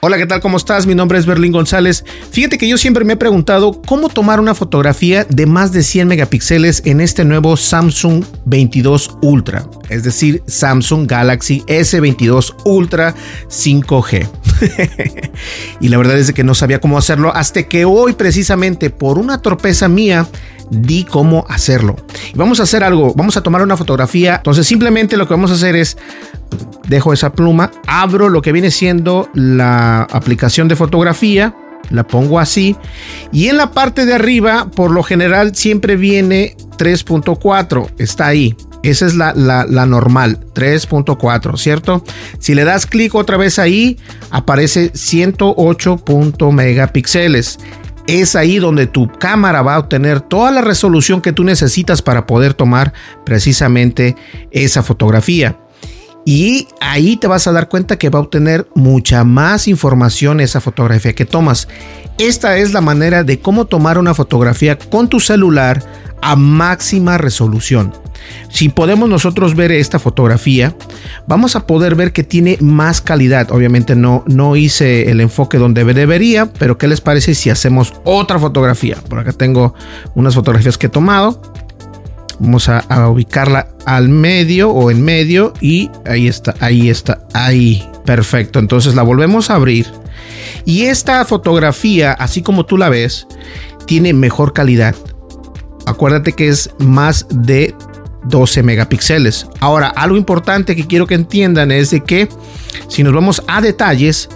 Hola, ¿qué tal? ¿Cómo estás? Mi nombre es Berlín González. Fíjate que yo siempre me he preguntado cómo tomar una fotografía de más de 100 megapíxeles en este nuevo Samsung 22 Ultra, es decir, Samsung Galaxy S22 Ultra 5G. y la verdad es que no sabía cómo hacerlo hasta que hoy precisamente por una torpeza mía di cómo hacerlo. Y vamos a hacer algo, vamos a tomar una fotografía. Entonces simplemente lo que vamos a hacer es, dejo esa pluma, abro lo que viene siendo la aplicación de fotografía, la pongo así y en la parte de arriba por lo general siempre viene 3.4 está ahí. Esa es la, la, la normal 3.4 cierto si le das clic otra vez ahí aparece 108 megapíxeles. Es ahí donde tu cámara va a obtener toda la resolución que tú necesitas para poder tomar precisamente esa fotografía. Y ahí te vas a dar cuenta que va a obtener mucha más información esa fotografía que tomas. Esta es la manera de cómo tomar una fotografía con tu celular a máxima resolución. Si podemos nosotros ver esta fotografía, vamos a poder ver que tiene más calidad. Obviamente no, no hice el enfoque donde debería, pero ¿qué les parece si hacemos otra fotografía? Por acá tengo unas fotografías que he tomado. Vamos a, a ubicarla al medio o en medio y ahí está, ahí está, ahí. Perfecto, entonces la volvemos a abrir. Y esta fotografía, así como tú la ves, tiene mejor calidad. Acuérdate que es más de 12 megapíxeles. Ahora, algo importante que quiero que entiendan es de que si nos vamos a detalles,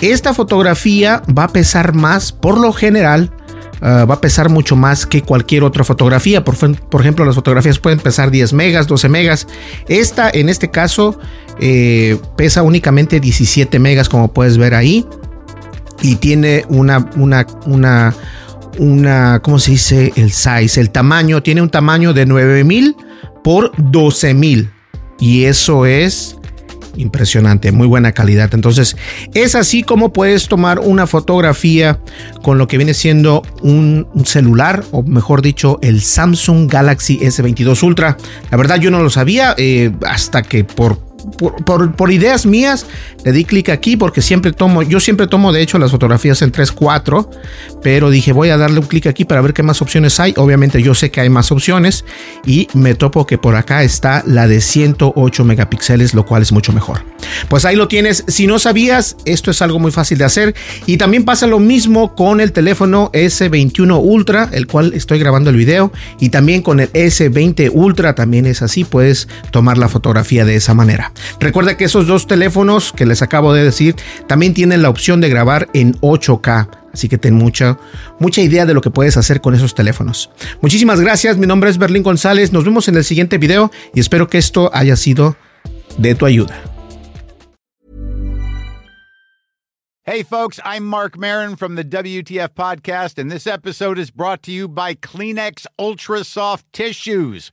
esta fotografía va a pesar más por lo general. Uh, va a pesar mucho más que cualquier otra fotografía. Por, ejemplo, las fotografías pueden pesar 10 megas, 12 megas. Esta, en este caso, eh, pesa únicamente 17 megas, como puedes ver ahí. Y tiene una, una, una, una, ¿cómo se dice? El size, el tamaño. Tiene un tamaño de 9000 por 12 mil. Y eso es impresionante, muy buena calidad. Entonces, es así como puedes tomar una fotografía con lo que viene siendo un, celular, o mejor dicho, el Samsung Galaxy S22 Ultra. La verdad, yo no lo sabía eh, hasta que por por, ideas mías, le di clic aquí porque siempre tomo, yo siempre tomo de hecho las fotografías en 3.4, pero dije voy a darle un clic aquí para ver qué más opciones hay. Obviamente yo sé que hay más opciones y me topo que por acá está la de 108 megapíxeles, lo cual es mucho mejor. Pues ahí lo tienes. Si no sabías, esto es algo muy fácil de hacer. Y también pasa lo mismo con el teléfono S21 Ultra, el cual estoy grabando el video. Y también con el S20 Ultra, también es así, puedes tomar la fotografía de esa manera. Recuerda que esos dos teléfonos que les acabo de decir también tienen la opción de grabar en 8K. Así que ten mucha, mucha idea de lo que puedes hacer con esos teléfonos. Muchísimas gracias. Mi nombre es Berlín González. Nos vemos en el siguiente video y espero que esto haya sido de tu ayuda. Hey, folks, I'm Mark Marin from the WTF Podcast, and this episode is brought to you by Kleenex Ultra Soft Tissues